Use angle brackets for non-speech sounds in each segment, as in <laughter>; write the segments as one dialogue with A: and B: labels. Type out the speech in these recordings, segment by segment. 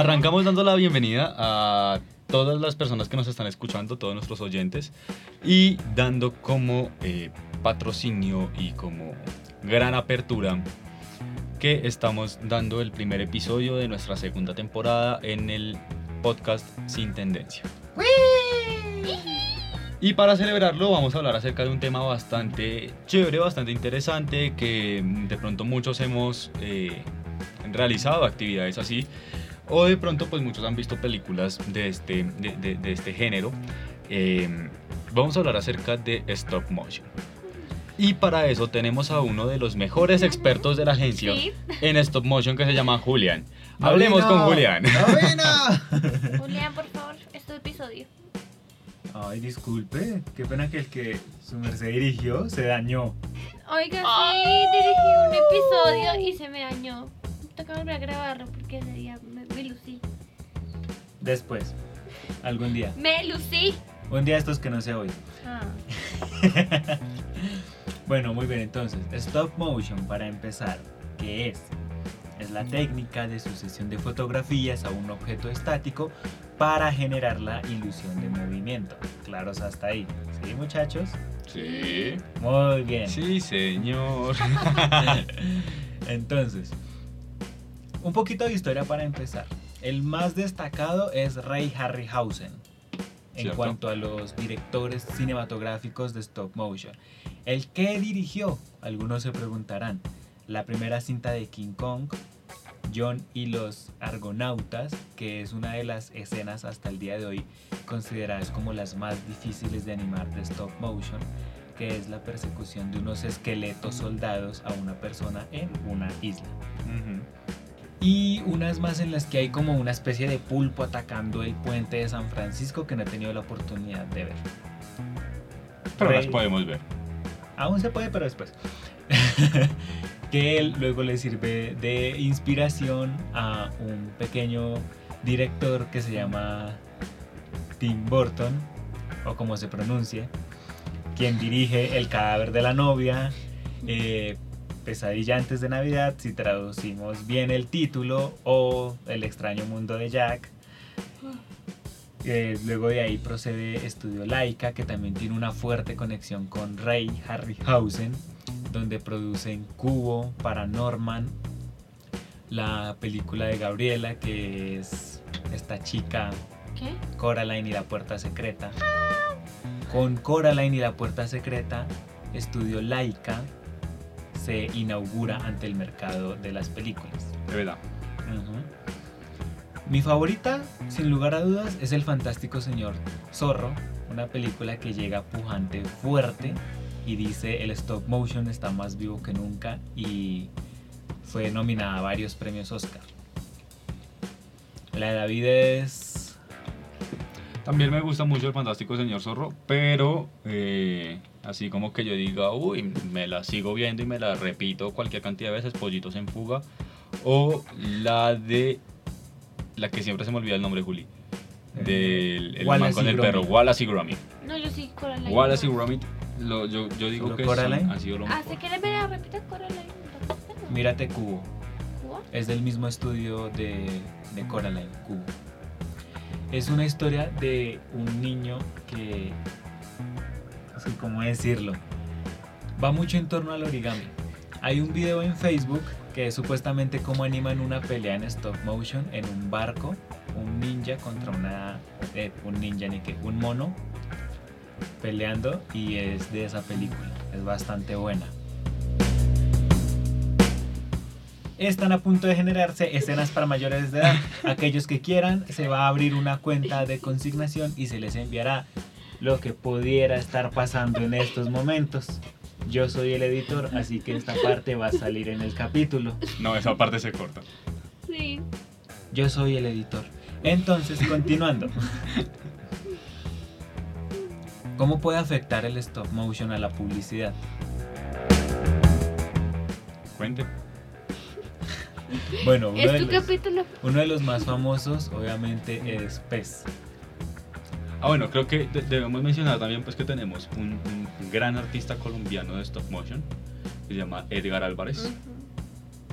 A: Arrancamos dando la bienvenida a todas las personas que nos están escuchando, todos nuestros oyentes, y dando como eh, patrocinio y como gran apertura que estamos dando el primer episodio de nuestra segunda temporada en el podcast Sin Tendencia. Y para celebrarlo vamos a hablar acerca de un tema bastante chévere, bastante interesante, que de pronto muchos hemos eh, realizado actividades así, o de pronto pues muchos han visto películas de este, de, de- de este género. Eh, vamos a hablar acerca de stop motion. Y para eso tenemos a uno de los mejores expertos de la agencia
B: Sí.
A: en stop motion que se llama Julián. Hablemos con Julián.
C: ¡Novena! <laughs>
B: Julián, por favor, este episodio.
C: Ay, disculpe, qué pena que el que su merced dirigió se dañó.
B: Oiga, sí, dirigí un episodio y se me dañó. Toca volver a grabarlo porque ese día me, me lucí.
C: Después, algún día.
B: ¡Me lucí!
C: Un día estos que no se oye.
B: Ah, <laughs>
C: Bueno, muy bien, entonces, stop motion para empezar, ¿qué es? Es la técnica de sucesión de fotografías a un objeto estático para generar la ilusión de movimiento. Claros hasta ahí. ¿Sí, muchachos?
A: Sí.
C: Muy bien.
A: Sí, señor. <laughs>
C: Entonces, un poquito de historia para empezar. El más destacado es Ray Harryhausen en
A: Cierto.
C: cuanto a los directores cinematográficos de stop motion. ¿El que dirigió? Algunos se preguntarán. La primera cinta de King Kong, John y los Argonautas, que es una de las escenas hasta el día de hoy consideradas como las más difíciles de animar de stop motion, que es la persecución de unos esqueletos soldados a una persona en una isla. Y unas más en las que hay como una especie de pulpo atacando el puente de San Francisco que no he tenido la oportunidad de ver.
A: Pero las podemos ver.
C: Aún se puede, pero después. <laughs> que él luego le sirve de inspiración a un pequeño director que se llama Tim Burton, o como se pronuncie, quien dirige El cadáver de la novia, eh, Pesadilla antes de Navidad, si traducimos bien el título, o El extraño mundo de Jack. Eh, luego de ahí procede Estudio Laika, que también tiene una fuerte conexión con Ray Harryhausen, donde producen Cubo, Paranorman, la película de Gabriela, que es esta chica
B: ¿qué?
C: Coraline y la puerta secreta. Con Coraline y la puerta secreta, Estudio Laika se inaugura ante el mercado de las películas.
A: De verdad.
C: Mi favorita, sin lugar a dudas, es El Fantástico Señor Zorro, una película que llega pujante, fuerte y dice el stop motion está más vivo que nunca y fue nominada a varios premios Oscar. La de David es...
A: También me gusta mucho el fantástico señor Zorro, pero eh, así como que yo diga, uy, me la sigo viendo y me la repito cualquier cantidad de veces, Pollitos en Fuga, o la de, la que siempre se me olvida el nombre, Juli, del el man con el
C: Gromit.
A: perro, Wallace y Gromit.
B: No, yo sí, Coraline.
A: Wallace y Gromit, lo- yo, yo digo
C: ¿Solo
A: que
C: Coraline?
A: sí, ha sido lo
B: Ah,
A: mejor.
B: ¿se quiere ver a repita Coraline?
C: Mírate Cubo.
B: ¿Cuba?
C: Es del mismo estudio de, de Coraline, Cubo. Es una historia de un niño que, así como decirlo, va mucho en torno al origami. Hay un video en Facebook que es supuestamente cómo animan una pelea en stop motion en un barco, un ninja contra una, eh, un ninja ni que, un mono peleando y es de esa película. Es bastante buena. Están a punto de generarse escenas para mayores de edad. Aquellos que quieran, se va a abrir una cuenta de consignación y se les enviará lo que pudiera estar pasando en estos momentos. Yo soy el editor, así que esta parte va a salir en el capítulo.
A: No, esa parte se corta.
B: Sí.
C: Yo soy el editor. Entonces, continuando. ¿Cómo puede afectar el stop motion a la publicidad?
A: Cuente.
C: Bueno, uno
B: Es
C: de,
B: tu
C: los,
B: capítulo.
C: uno de los más famosos obviamente es Pez.
A: Ah, bueno, creo que de- debemos mencionar también pues que tenemos un, un gran artista colombiano de stop motion que se llama Edgar Álvarez,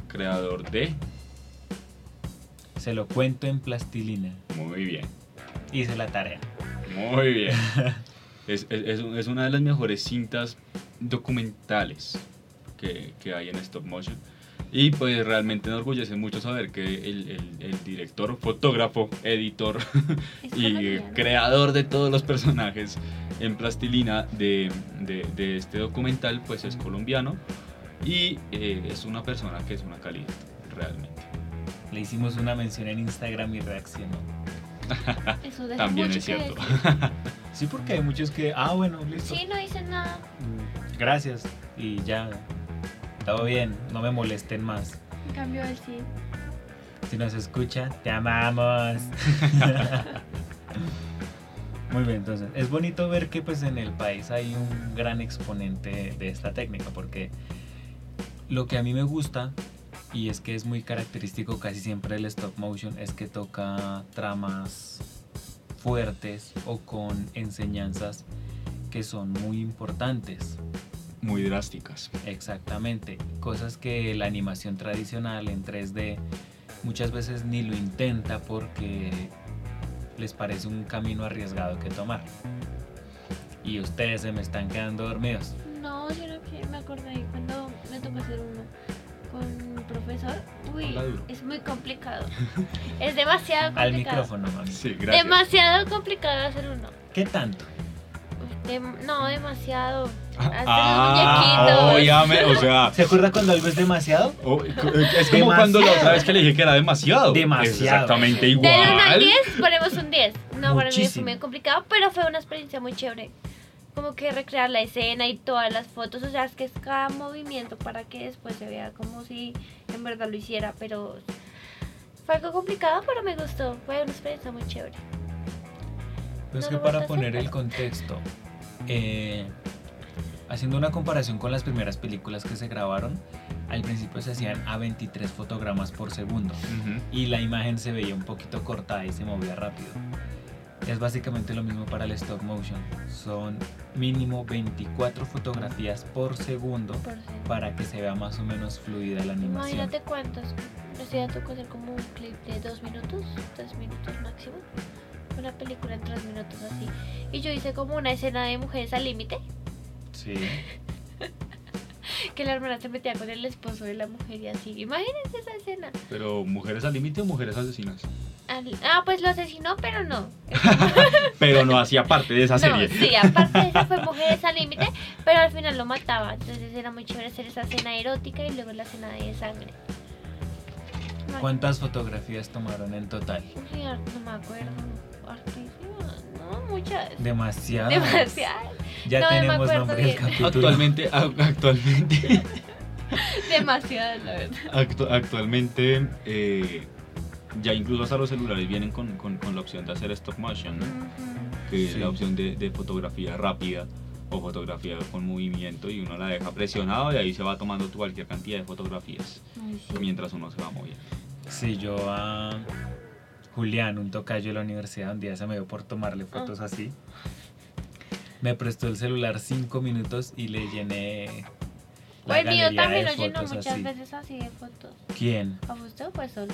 A: creador de
C: Se lo cuento en plastilina.
A: Muy bien.
C: Hice la tarea.
A: Muy bien. <laughs> es, es- es una de las mejores cintas documentales que, que hay en stop motion. Y pues realmente me enorgullece mucho saber que el, el- el director, fotógrafo, editor <laughs> y creador de todos los personajes en plastilina de, de- de este documental pues es colombiano y eh, es una persona que es una calidad realmente.
C: Le hicimos una mención en Instagram y reaccionó. <laughs>
B: Eso deja
A: También
B: mucho
A: es cierto. <laughs>
C: Sí, porque hay muchos que, ah, bueno, listo.
B: Sí, no hice nada.
C: Mm, Gracias. Y ya. Todo bien, no me molesten más.
B: En cambio, él sí.
C: Si nos escucha, te amamos. <laughs> Muy bien, entonces es bonito ver que pues en el país hay un gran exponente de esta técnica porque lo que a mí me gusta y es que es muy característico casi siempre del stop motion es que toca tramas fuertes o con enseñanzas que son muy importantes.
A: Muy drásticas.
C: Exactamente, cosas que la animación tradicional en 3D muchas veces ni lo intenta porque les parece un camino arriesgado que tomar. Y ustedes se me están quedando dormidos.
B: No, yo no que me acordé ahí cuando me tocó hacer uno con un profesor. Uy, es muy complicado. <laughs> es demasiado
C: Al
B: complicado.
C: micrófono, mami.
A: Sí, gracias.
B: Demasiado complicado hacer uno.
C: ¿Qué tanto?
B: Dem- no, demasiado. Hacer
A: Ah,
B: los muñequitos.
A: óyame, o sea,
C: ¿Se acuerda cuando algo es demasiado?
A: o- es como cuando la otra vez que le dije que era demasiado.
C: Demasiado.
A: Es exactamente
B: Del 1 al
A: igual.
B: 10 ponemos un 10. No, para mí fue
C: Muchísimo.
B: muy complicado, pero fue una experiencia muy chévere. Como que recrear la escena y todas las fotos, o sea, es que es cada movimiento para que después se vea como si en verdad lo hiciera, pero fue algo complicado, pero me gustó, fue una experiencia muy chévere.
C: Pues
B: No
C: que para poner
B: hacer,
C: el contexto, eh, haciendo una comparación con las primeras películas que se grabaron, al principio se hacían a 23 fotogramas por segundo. Y la imagen se veía un poquito cortada y se movía rápido. Es básicamente lo mismo para el stop motion. Son mínimo 24 fotografías por segundo
B: Por
C: para que se vea más o menos fluida la animación.
B: Imagínate cuántos. O sea, tocó hacer como un clip de dos minutos, tres minutos máximo. Una película en tres minutos así. Y yo hice como una escena de mujeres al límite.
C: Sí. <laughs>
B: Que la hermana se metía con el esposo de la mujer y así. Imagínense esa escena.
A: Pero mujeres al límite o mujeres asesinas.
B: Al- Ah, pues lo asesinó, pero no. <laughs>
A: Pero no hacía parte de esa
B: no,
A: serie.
B: sí, aparte de eso fue <laughs> Mujeres al Límite, pero al final lo mataba. Entonces era muy chévere hacer esa escena erótica y luego la escena de sangre.
C: ¿Cuántas fotografías tomaron en total?
B: no me acuerdo. No, muchas.
C: Demasiadas.
B: Demasiadas.
C: Ya
B: No
C: tenemos nombre del capítulo.
A: Actualmente, actualmente, <laughs>
B: Demasiadas, la verdad.
A: actu- actualmente, eh, ya incluso hasta los celulares vienen con, con- con la opción de hacer stop motion, ¿no?
B: Ujú.
A: que es
C: Sí.
A: la opción de, de fotografía rápida o fotografía con movimiento y uno la deja presionado y ahí se va tomando cualquier cantidad de fotografías
B: Ay, sí.
A: mientras uno se va moviendo.
C: Sí, yo a Julián, un tocayo de la universidad, un día se me dio por tomarle fotos así. Me prestó el celular cinco minutos y le llené la
B: el mío también lo llenó muchas
C: así.
B: veces así de fotos.
C: ¿Quién?
B: ¿A usted o fue Sol?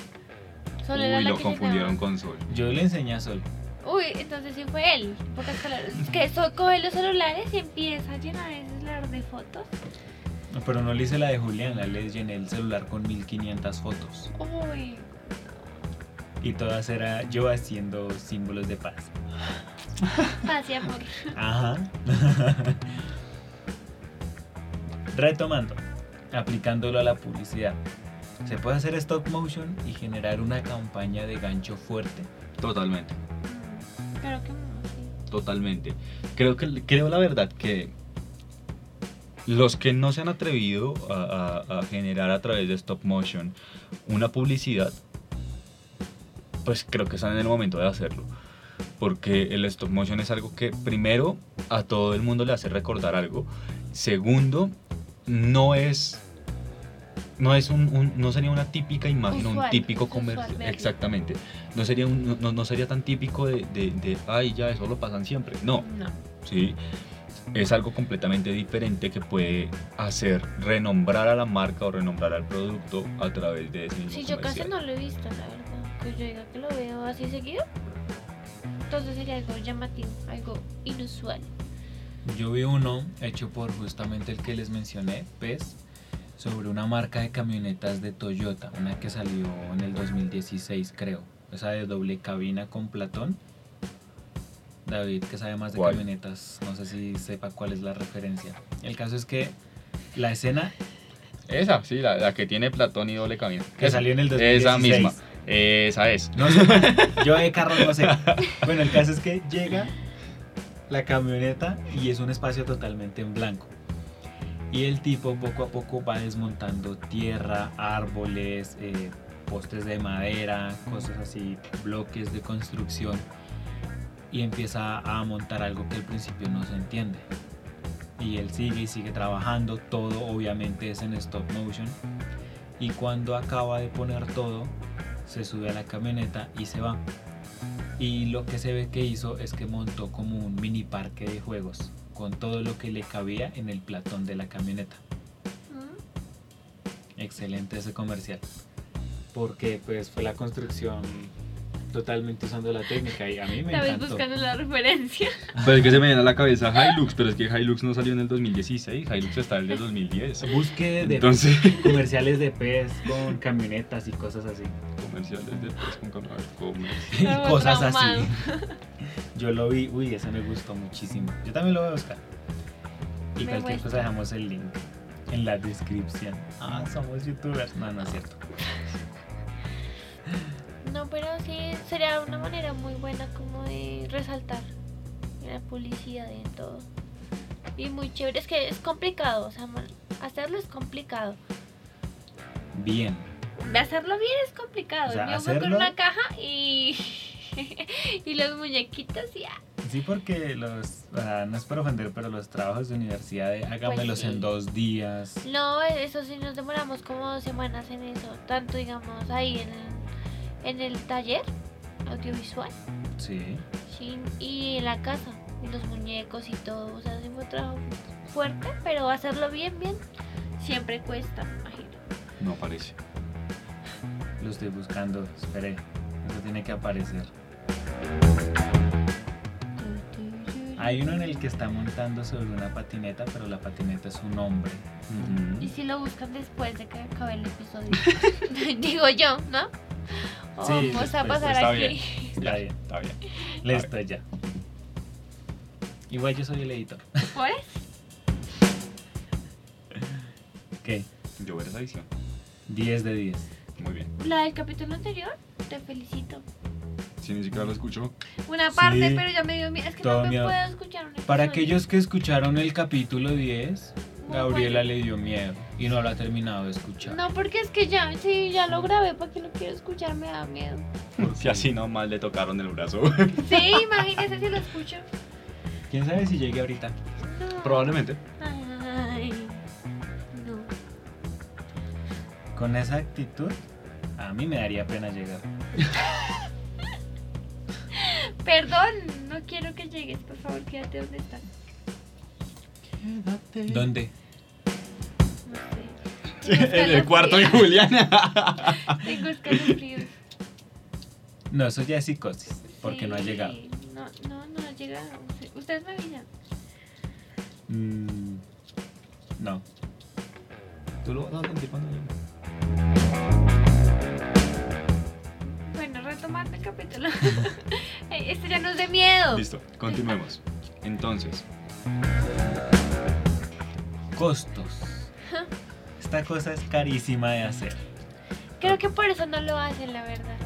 B: Sol era
A: Uy,
B: la
A: lo
B: que
A: confundieron con Sol.
C: Yo le enseñé a Sol.
B: Uy, entonces sí fue él. palabras. Es que Sol coge los celulares y empieza a llenar ese celular de fotos.
C: Pero no le hice la de Julián, la le llené el celular con 1500 fotos.
B: Uy,
C: Y todas era yo haciendo símbolos de paz.
B: paz y amor.
C: Ajá. Retomando, aplicándolo a la publicidad. Se puede hacer stop motion y generar una campaña de gancho fuerte.
A: Totalmente,
B: Claro que no, sí.
A: totalmente. Creo que creo la verdad que los que no se han atrevido a, a- a generar a través de stop motion una publicidad, pues creo que están en el momento de hacerlo. Porque el stop motion es algo que primero a todo el mundo le hace recordar algo. Segundo, no es no es un, un- no sería una típica imagen, un típico
B: verlo.
A: Exactamente. No sería un- no, no sería tan típico de, de, de, ay ya eso lo pasan siempre. No,
B: No.
A: ¿sí? Es algo completamente diferente que puede hacer renombrar a la marca o renombrar al producto a través de ese mismo
B: Sí, yo casi no lo he visto, la verdad. Que yo diga que lo veo así seguido. Entonces sería algo llamativo, algo inusual.
C: Yo vi uno hecho por justamente el que les mencioné, PES, sobre una marca de camionetas de Toyota, una que salió en el 2016 creo, esa de doble cabina con Platón. David, que sabe más de
A: ¿Cuál?
C: camionetas, no sé si sepa cuál es la referencia. El caso es que la escena
A: Esa, sí, la, la que tiene Platón y doble camino.
C: que
A: Esa.
C: salió en el
A: Esa
C: 2016.
A: misma. Esa es.
C: No sé, <laughs> yo de carro no sé. <laughs> Bueno, el caso es que llega la camioneta y es un espacio totalmente en blanco. Y el tipo poco a poco va desmontando tierra, árboles, eh, postes de madera, cosas así, bloques de construcción. Y empieza a montar algo que al principio no se entiende. Y él sigue y sigue trabajando, todo obviamente es en stop motion. Y cuando acaba de poner todo, se sube a la camioneta y se va. Y lo que se ve que hizo es que montó como un mini parque de juegos con todo lo que le cabía en el platón de la camioneta.
B: ¿Mm?
C: Excelente ese comercial. Porque pues fue la construcción totalmente usando la técnica y a mí me
B: Estabas
C: encantó.
B: buscando la referencia. <laughs>
A: Pero es que se me viene a la cabeza Hilux, pero es que Hilux no salió en el 2016, Hilux está el de 2010.
C: Busque de
A: Entonces, <laughs> <laughs>
C: comerciales de pez con camionetas y cosas así.
A: Comerciales con comercial. <laughs>
C: Y cosas
B: traumado.
C: así. <laughs> Yo lo vi, uy, ese me gustó muchísimo. Yo también lo voy a buscar. Y
B: Me
C: cualquier
B: muestra.
C: cosa dejamos el link en la descripción. Ah, somos youtubers. No, no es cierto.
B: No, pero sí sería una manera muy buena como de resaltar la publicidad y en todo. Y muy chévere, es que es complicado, o sea, hacerlo es complicado.
C: Bien.
B: Hacerlo bien es complicado.
C: O sea,
B: Yo fue con
C: hacerlo-
B: una caja y <laughs> y los muñequitos y ah,
C: Sí, porque los, ah, no es por ofender, pero los trabajos de universidad, de hágamelos
B: Pues sí.
C: en dos días.
B: No, eso sí nos demoramos como dos semanas en eso, tanto digamos ahí en el, en el taller audiovisual
C: Sí.
B: sí, y en la casa, y los muñecos y todo, o sea, sí fue un trabajo fuerte, pero hacerlo bien, bien, siempre cuesta, me imagino.
A: No
C: Lo estoy buscando. Esperé. Eso tiene que aparecer. Hay uno en el que está montando sobre una patineta, pero la patineta es un hombre.
B: Y si lo buscan después de que acabe el episodio, <laughs> <laughs> digo yo, ¿no? O
C: Sí,
B: vamos a pasar
A: está
B: aquí.
A: bien.
C: Está bien.
A: Está bien.
C: Listo, ya. Igual yo soy el editor. <laughs>
B: ¿Por eso?
C: ¿Qué?
A: Yo ver esa edición.
C: 10 de 10.
A: Muy bien.
B: La del capítulo anterior, te felicito.
A: Si ni siquiera lo escucho.
B: Una parte,
C: Sí.
B: pero ya me dio miedo. Es que no me
C: miedo.
B: puedo escuchar un
C: Para aquellos que escucharon el capítulo 10,
B: Muy
C: Gabriela
B: bueno.
C: le dio miedo y no lo ha terminado de escuchar.
B: No, porque es que ya, sí, ya lo grabé, ¿para qué lo quiero escuchar? Me da miedo.
A: Si así nomás le tocaron el brazo. <laughs>
B: Sí, imagínese si lo escucho.
C: ¿Quién sabe si llegue ahorita?
B: No.
A: Probablemente.
B: Ay, no.
C: Con esa actitud, a mí me daría pena llegar.
B: Perdón, no quiero que llegues, por favor, quédate donde estás.
C: ¿Dónde?
B: No sé. Tengo
A: en el cuarto de. Juliana.
B: Tengo escalofríos.
C: No, eso ya es psicosis, porque no ha llegado.
B: No, no, no ha llegado. Ustedes me avisan.
C: Mm, no.
A: Tú lo vas a sentir cuando llegue. <laughs>
B: Esto ya no es de miedo.
A: Listo, continuemos. Entonces,
C: Costos. Esta cosa es carísima de hacer.
B: Creo que por eso no lo hacen, la verdad.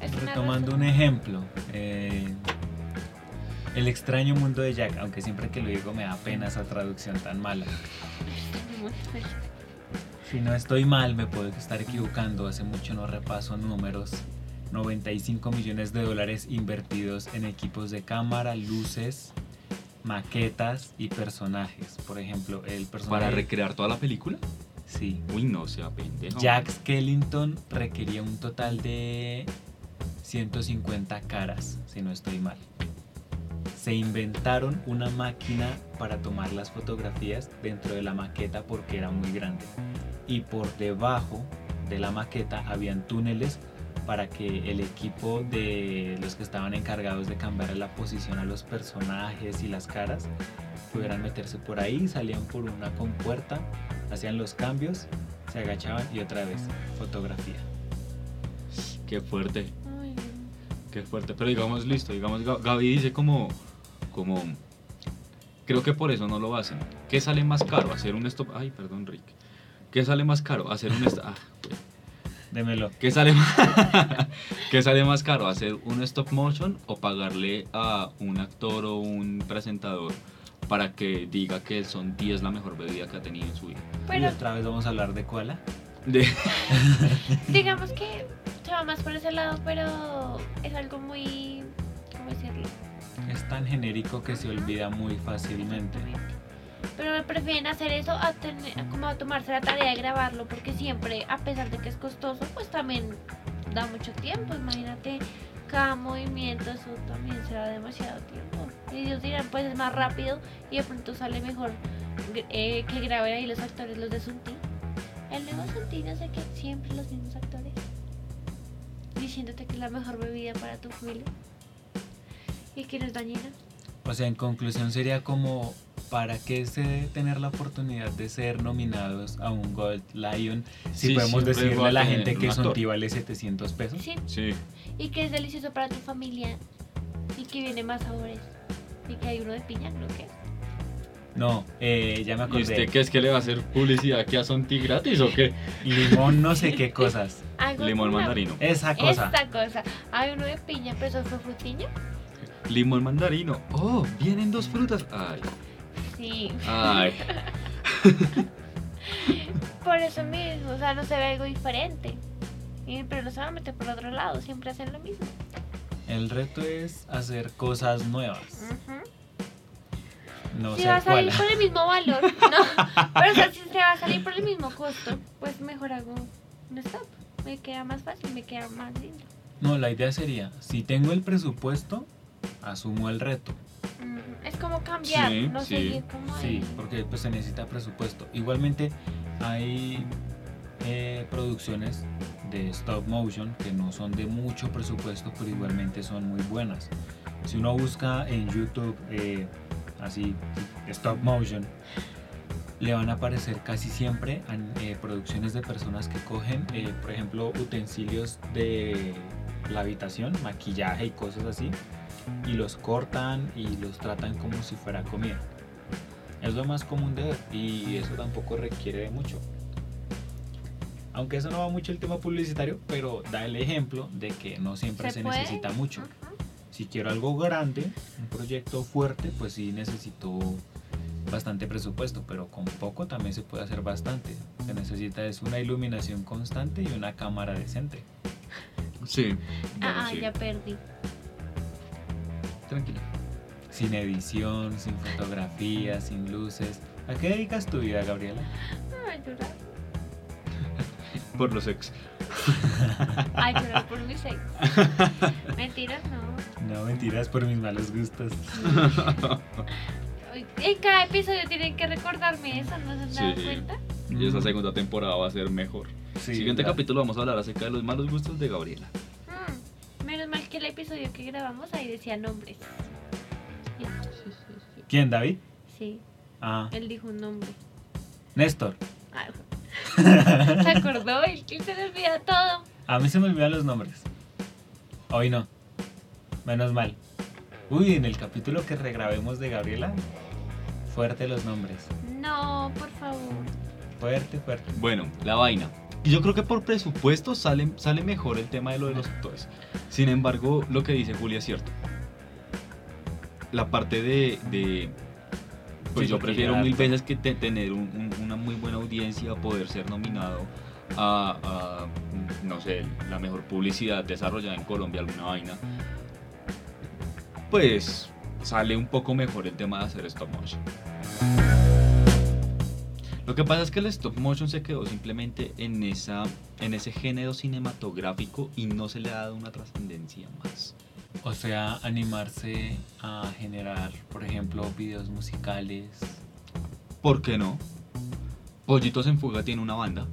B: Es
C: Retomando un ejemplo, eh, El extraño mundo de Jack, aunque siempre que lo digo me da pena esa traducción tan mala. <laughs> Si no estoy mal, me puedo estar equivocando, hace mucho no repaso números. 95 millones de dólares invertidos en equipos de cámara, luces, maquetas y personajes. Por ejemplo, el personaje...
A: ¿Para recrear toda la película?
C: Sí.
A: Uy, no sea pendejo.
C: Jack Skellington requería un total de 150 caras, si no estoy mal. Se inventaron una máquina para tomar las fotografías dentro de la maqueta porque era muy grande. Y por debajo de la maqueta habían túneles para que el equipo de los que estaban encargados de cambiar la posición a los personajes y las caras pudieran meterse por ahí, salían por una compuerta, hacían los cambios, se agachaban y otra vez fotografía.
A: Qué fuerte,
B: Ay,
A: qué fuerte. Pero digamos, listo, digamos, Ga- Gaby dice como, como, creo que por eso no lo hacen. ¿Qué sale más caro? Hacer un stop, ay, perdón, Rick. ¿Qué sale más caro? Hacer un stop, ah.
C: Démelo.
A: ¿Qué sale, <laughs> más- ¿Qué sale más caro? ¿Hacer un stop motion o pagarle a un actor o un presentador para que diga que Son 10 es la mejor bebida que ha tenido en su vida?
C: y
B: Pero
C: otra vez vamos a hablar de koala.
A: De- <laughs>
B: digamos que se va más por ese lado, pero es algo muy. ¿Cómo decirlo?
C: Es tan genérico que se olvida muy fácilmente.
B: Pero prefieren hacer eso a tener, como a tomarse la tarea de grabarlo, porque siempre, a pesar de que es costoso, pues también da mucho tiempo. Imagínate, cada movimiento, eso también será demasiado tiempo. Y ellos dirán, pues es más rápido y de pronto sale mejor eh, que graben ahí los actores, los de Sunti. El nuevo Sunti, no sé qué, siempre los mismos actores. Diciéndote que es la mejor bebida para tu familia. Y que no es dañina.
C: O sea, en conclusión sería como, ¿para qué se debe tener la oportunidad de ser nominados a un Gold Lion si
A: Sí,
C: podemos decirle
A: a
C: la gente que. Sonti vale 700 pesos?
B: Sí,
A: Sí.
B: y que es delicioso para tu familia y que viene más sabores y que hay uno de piña, creo que es.
C: No, eh, ya me
A: ¿Y
C: acordé.
A: usted qué es que le va a hacer publicidad aquí a Sonti gratis o qué?
C: Limón no sé qué cosas. <laughs>
A: Limón mandarino.
C: Esa cosa.
B: Esta cosa. Hay uno de piña, pero eso fue frutiño.
A: Limón mandarino. Oh, vienen dos frutas. Ay,
B: Sí,
A: ay. <laughs>
B: por eso mismo, o sea, no se ve algo diferente. Pero no se van a meter por otro lado, siempre hacen lo mismo.
C: El reto es hacer cosas nuevas.
B: Ujú.
C: No
B: si va a salir por el mismo valor, <laughs> no. Pero o sea, si se va a salir por el mismo costo, pues mejor hago un stop. Me queda más fácil, me queda más lindo.
C: No, la idea sería, si tengo el presupuesto, asumo el reto.
B: Mm, Es como cambiar,
A: Sí,
B: no
A: sí,
B: seguir como
C: Sí,
B: ahí.
C: porque pues se necesita presupuesto. Igualmente hay eh, producciones de stop motion que no son de mucho presupuesto, pero igualmente son muy buenas. Si uno busca en YouTube eh, así stop motion, le van a aparecer casi siempre eh, producciones de personas que cogen, eh, por ejemplo, utensilios de la habitación, maquillaje y cosas así, y los cortan y los tratan como si fuera comida. Es lo más común de ver y eso tampoco requiere de mucho. Aunque eso no va mucho el tema publicitario, pero da el ejemplo de que no siempre se,
B: ¿Se
C: necesita mucho.
B: Ujú.
C: Si quiero algo grande, un proyecto fuerte, pues sí necesito bastante presupuesto, pero con poco también se puede hacer bastante. Se necesita es una iluminación constante y una cámara decente.
A: Sí. bueno,
B: Ah,
A: sí.
B: ya perdí.
A: Tranquila.
C: Sin edición, sin fotografía, sin luces. ¿A qué dedicas tu vida, Gabriela?
B: Ay, llorar. <laughs>
A: Por los ex. <laughs>
B: Ay, llorar por mi sexo. <laughs> Mentiras, no.
C: No, mentiras por mis malos gustos.
B: En cada episodio tienen que recordarme eso, ¿no se han dado
A: Sí.
B: cuenta?
A: Y esa segunda temporada va a ser mejor.
C: Sí,
A: Siguiente capítulo vamos a hablar acerca de los malos gustos de Gabriela.
B: Mm, Menos mal que el episodio que grabamos ahí decía nombres.
C: ¿Quién, David?
B: Sí,
C: Ah,
B: él dijo un nombre.
C: Néstor.
B: Ah, <laughs> Se acordó, él él se le olvida todo.
C: A mí se me olvidan los nombres. Hoy no. Menos mal. Uy, en el capítulo que regrabemos de Gabriela, fuerte los nombres.
B: No, por favor.
C: Fuerte, fuerte.
A: Bueno, la vaina. Y Yo creo que por presupuesto sale, sale mejor el tema de lo de los actores. Sin embargo, lo que dice Julia es cierto. La parte de... de- pues
C: Sí,
A: yo prefiero mil veces que te- tener un- un- una muy buena audiencia, poder ser nominado a, a, no sé, la mejor publicidad desarrollada en Colombia, alguna vaina. Pues sale un poco mejor el tema de hacer stop motion. Lo que pasa es que el stop motion se quedó simplemente en, esa, en ese género cinematográfico y no se le ha dado una trascendencia más.
C: O sea, animarse a generar, por ejemplo, videos musicales.
A: ¿Por qué no? Pollitos en Fuga tiene una banda.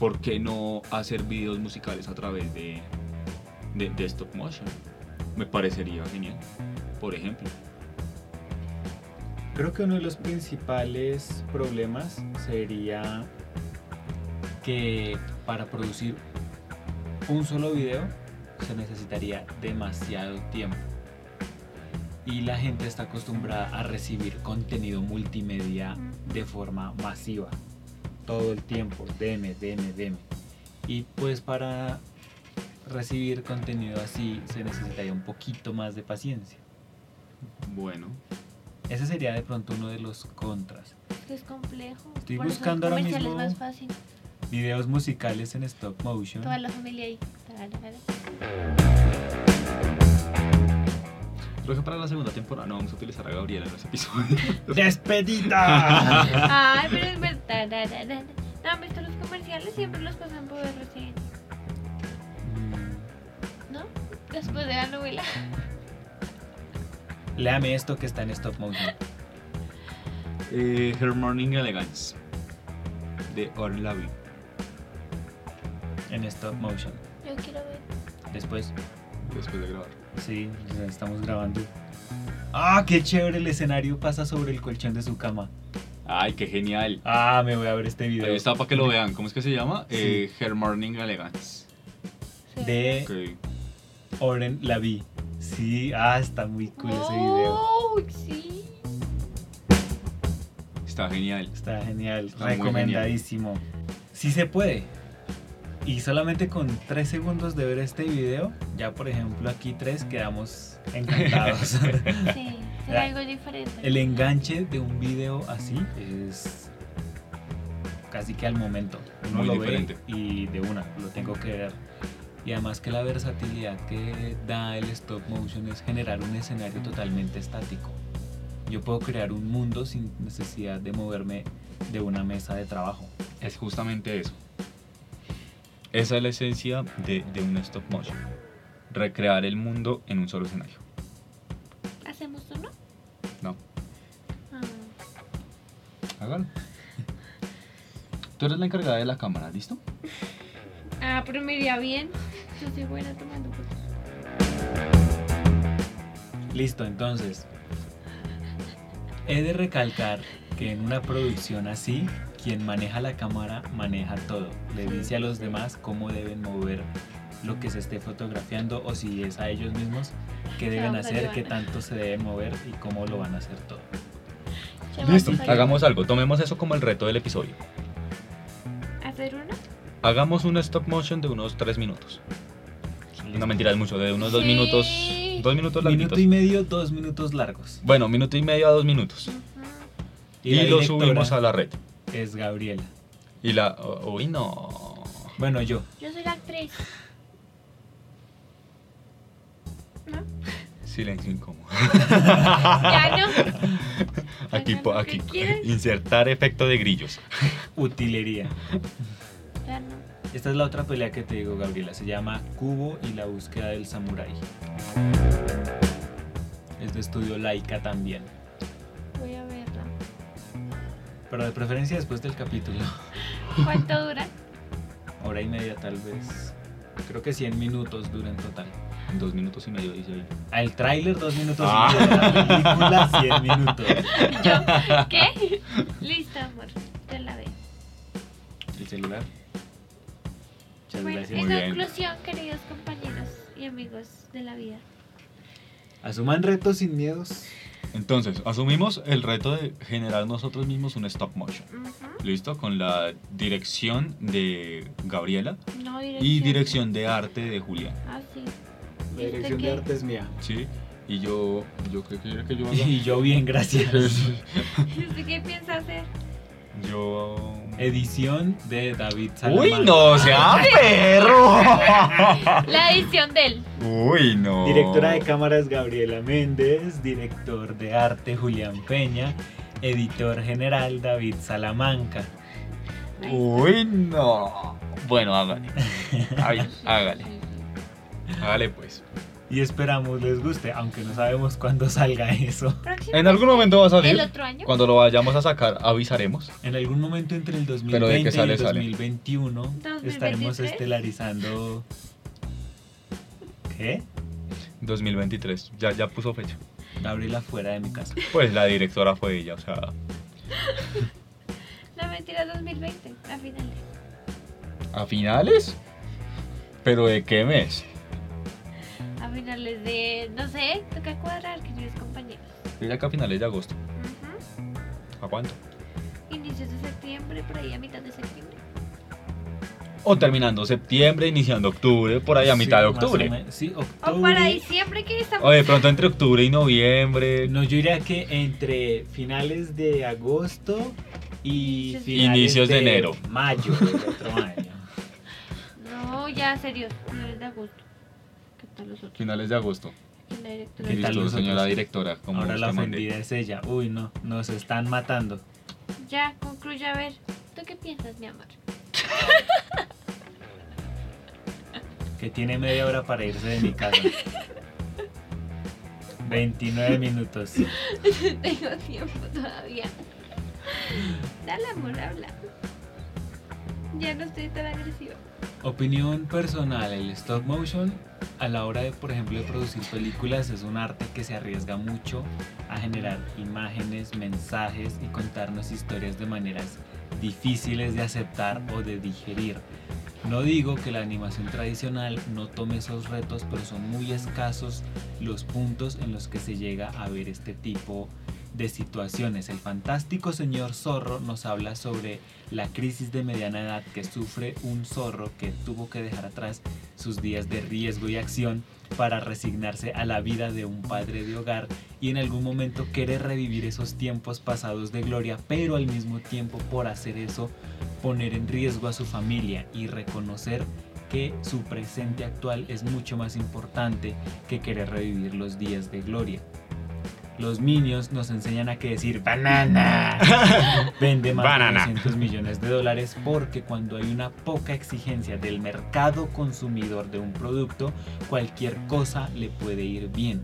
A: ¿por qué no hacer videos musicales a través de, de, de stop motion? Me parecería genial, por ejemplo.
C: Creo que uno de los principales problemas sería que para producir un solo video se necesitaría demasiado tiempo. Y la gente está acostumbrada a recibir contenido multimedia de forma masiva. Todo el tiempo, deme, deme, deme. Y pues para recibir contenido así se necesitaría un poquito más de paciencia.
A: Bueno,
C: Ese sería de pronto uno de los contras.
B: Que es complejo.
C: Estoy
B: Por
C: buscando ahora mismo-
B: más fácil.
C: Videos musicales en stop motion.
B: Toda la familia ahí. Tararara.
A: creo que para la segunda temporada no vamos a utilizar a Gabriela en los episodios. <laughs>
C: ¡Despedida!
B: Ay, pero es verdad. No, ¿han visto los comerciales? Siempre los pasan por recién.
C: Mm,
B: ¿No? Después de la novela.
C: Léame esto que está en stop motion.
A: eh, Her Morning Elegance de Oren Lavie.
C: En stop motion.
B: Yo quiero ver.
C: Después,
A: Después de grabar.
C: sí, ya estamos grabando. ¡Ah, qué chévere! El escenario pasa sobre el colchón de su cama.
A: Ay, qué genial.
C: Ah, me voy a ver este video.
A: Ahí está para que lo vean. ¿Cómo es que se llama?
C: Sí.
A: Eh, Her Morning Elegance.
B: Sí.
C: De
A: Ok.
C: Oren Lavi. Sí, ah, está muy cool ese video.
B: Oh, sí.
A: Está genial.
C: Está genial,
A: Está
C: recomendadísimo. Sí se puede. Y solamente con 3 segundos de ver este video, ya por ejemplo aquí tres quedamos encantados. <laughs>
B: Sí. <laughs> Será algo diferente.
C: El enganche de un video así es casi que al momento. Uno
A: Muy
C: lo
A: diferente.
C: ve y de una, lo tengo que ver. Y además que la versatilidad que da el stop motion es generar un escenario totalmente estático. Yo puedo crear un mundo sin necesidad de moverme de una mesa de trabajo.
A: Es justamente eso. Esa es la esencia de, de un stop motion. Recrear el mundo en un solo escenario.
B: ¿Hacemos uno?
A: No.
B: Ah.
A: Hágalo. Tú eres la encargada de la cámara, ¿listo?
B: Ah, pero me iría bien. Yo soy buena tomando fotos.
C: Listo, entonces. He de recalcar que en una producción así, quien maneja la cámara maneja todo. Le dice a los demás cómo deben mover lo que se esté fotografiando o si es a ellos mismos qué deben hacer, qué tanto se deben mover y cómo lo van a hacer todo.
A: Listo. Hagamos algo. Tomemos eso como el reto del episodio.
B: ¿Hacer uno?
A: Hagamos un stop motion de unos 3 minutos. No mentira, es mucho, de unos 2
B: Sí.
A: minutos. 2 minutos larguitos.
C: Minuto y medio, dos minutos largos.
A: Bueno, minuto y medio a 2 minutos. Y, lo subimos a la red.
C: Es Gabriela.
A: Y la. Uy, no.
C: Bueno, yo.
B: Yo soy la actriz. ¿No?
A: Silencio incómodo. <laughs>
B: Ya no.
A: Aquí, aquí. Insertar efecto de grillos.
C: Utilería. Esta es la otra pelea que te digo, Gabriela. Se llama Cubo y la búsqueda del samurái. Es de estudio Laika también.
B: Voy a verla.
C: Pero de preferencia después del capítulo. <laughs>
B: ¿Cuánto dura?
C: Hora y media tal vez. Creo que 100 minutos dura en total.
A: Dos minutos y medio dice ahí.
C: Al tráiler 2 minutos
A: Ah.
C: y medio. La película 100 minutos. <laughs>
B: Yo, ¿qué? Listo, amor. Te la veo.
C: El celular. Muchas
B: Bueno,
C: gracias.
B: en
A: Muy bien.
B: conclusión, queridos compañeros y amigos de la vida.
C: Asuman retos sin miedos.
A: Entonces, asumimos el reto de generar nosotros mismos un stop motion. ¿Listo? Con la dirección de Gabriela
B: No,
A: y dirección de arte de Julián.
B: Ah, sí.
C: La
B: ¿Y usted
C: dirección de arte es mía.
A: ¿Sí? Y yo. ¿Yo qué quiere que yo <laughs> haga?
C: Y yo bien, gracias.
B: ¿Y <laughs> <laughs> usted qué piensa hacer?
A: yo.
C: Edición de David Salamanca.
A: ¡Uy, no! ¡Sea perro! <laughs>
B: La edición de él.
A: ¡Uy, no!
C: Directora de cámaras Gabriela Méndez, director de arte Julián Peña, editor general David Salamanca.
A: ¡Uy, no! Bueno, hágale. <laughs> Hágale. Hágale, pues.
C: Y esperamos les guste, aunque no sabemos cuándo salga eso.
A: En algún momento va a salir.
B: ¿El otro año?
A: Cuando lo vayamos a sacar, avisaremos.
C: En algún momento entre el
A: Pero
C: 2020
A: de que sale,
C: y el
A: sale.
C: 2021 estaremos
B: 2023.
C: estelarizando. ¿Qué?
A: 2023. Ya, ya puso fecha.
C: Gabriela fuera de mi casa.
A: Pues la directora fue ella, o sea. <laughs>
B: La mentira 2020, a finales.
A: ¿A finales? ¿Pero de qué mes?
B: A finales de, no sé, toca cuadrar que tienes compañeros.
A: Yo diría que a finales de agosto. ¿A cuánto?
B: Inicios de septiembre, por ahí a mitad de septiembre.
A: O terminando septiembre, iniciando octubre, por ahí a mitad de
C: o
A: octubre.
C: menos. Sí,
B: O
C: octubre.
B: para diciembre que estamos.
A: O de pronto entre octubre y noviembre.
C: No, yo diría que entre finales de agosto y
B: Inicios-
C: finales
A: Inicios de enero.
C: Mayo del otro <laughs> año.
B: No, ya, serios, finales de agosto. ¿Qué tal los otros?
A: Finales de agosto.
B: ¿Quién la directora?
C: ¿Qué tal
A: Listo, señora directora. Como
C: Ahora la ofendida es ella. Uy, no, nos están matando.
B: Ya, concluye a ver. ¿Tú qué piensas, mi amor?
C: Que tiene media hora para irse de mi casa. 29 minutos. <laughs>
B: Tengo tiempo todavía. Dale, amor, habla. Ya no estoy tan agresiva.
C: Opinión personal, el stop motion a la hora de, por ejemplo, producir películas es un arte que se arriesga mucho a generar imágenes, mensajes y contarnos historias de maneras difíciles de aceptar o de digerir. No digo que la animación tradicional no tome esos retos, pero son muy escasos los puntos en los que se llega a ver este tipo situaciones. El fantástico señor zorro nos habla sobre la crisis de mediana edad que sufre un zorro que tuvo que dejar atrás sus días de riesgo y acción para resignarse a la vida de un padre de hogar y en algún momento querer revivir esos tiempos pasados de gloria, pero al mismo tiempo por hacer eso poner en riesgo a su familia y reconocer que su presente actual es mucho más importante que querer revivir los días de gloria. Los Minions nos enseñan a que decir banana <laughs> vende más
A: Banana.
C: de 200 millones de dólares porque cuando hay una poca exigencia del mercado consumidor de un producto, cualquier cosa le puede ir bien.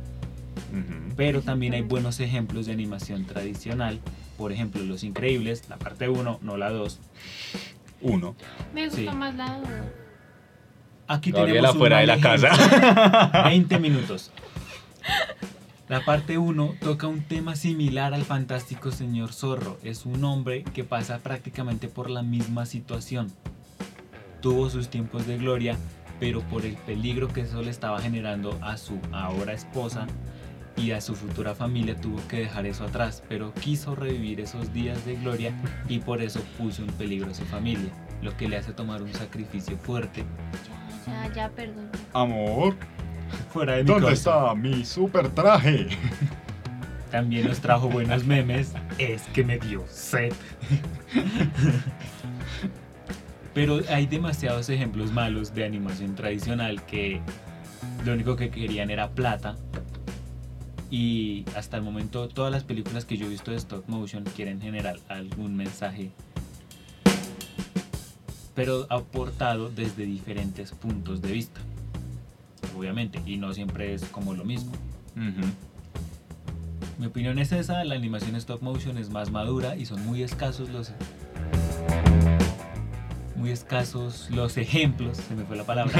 C: Pero también hay buenos ejemplos de animación tradicional, por ejemplo Los Increíbles, la parte 1, no la 2.
A: Uno.
B: Me gusta
C: Sí.
B: más la dos.
C: Aquí
A: Gabriela
C: tenemos
A: fuera de la
C: ejemplo.
A: casa. <laughs>
C: 20 minutos. La parte 1 toca un tema similar al fantástico señor zorro. Es un hombre que pasa prácticamente por la misma situación. Tuvo sus tiempos de gloria, pero por el peligro que eso le estaba generando a su ahora esposa y a su futura familia tuvo que dejar eso atrás, pero quiso revivir esos días de gloria y por eso puso en peligro a su familia, lo que le hace tomar un sacrificio fuerte
B: Ya, ya, ya, perdón.
A: Amor,
C: fuera de mi
A: ¿dónde está mi super traje?
C: También nos trajo buenos memes. Es que me dio sed. Pero hay demasiados ejemplos malos de animación tradicional que lo único que querían era plata. Y hasta el momento todas las películas que yo he visto de stop motion quieren generar algún mensaje. Pero aportado desde diferentes puntos de vista. Obviamente. Y no siempre es como lo mismo. Mi opinión es esa, la animación stop motion es más madura y son muy escasos los muy escasos los ejemplos, se me fue la palabra.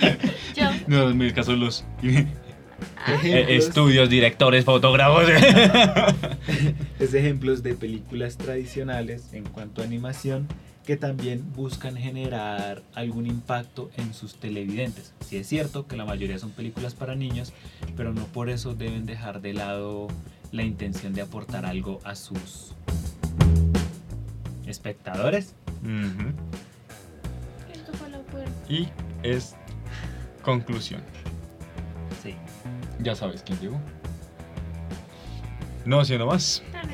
C: <laughs>
B: Yo.
A: No, en mis casos los <laughs> eh, estudios, directores, fotógrafos. <laughs>
C: es ejemplos de películas tradicionales en cuanto a animación que también buscan generar algún impacto en sus televidentes. Sí es cierto que la mayoría son películas para niños, pero no por eso deben dejar de lado la intención de aportar algo a sus espectadores.
B: Esto fue la puerta.
A: Y es conclusión.
C: Sí.
A: Ya sabes quién llegó. No siendo más.
B: Dale,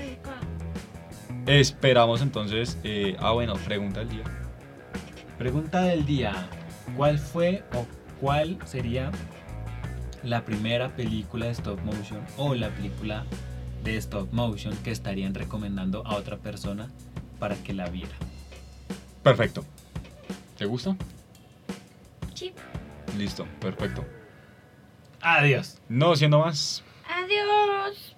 A: Esperamos entonces. eh, ah, bueno, pregunta del día.
C: Pregunta del día. ¿Cuál fue o cuál sería la primera película de stop motion o la película de stop motion que estarían recomendando a otra persona para que la viera?
A: Perfecto. ¿Te gusta?
B: Chip.
A: Listo, perfecto.
C: Adiós.
A: No siendo más.
B: Adiós.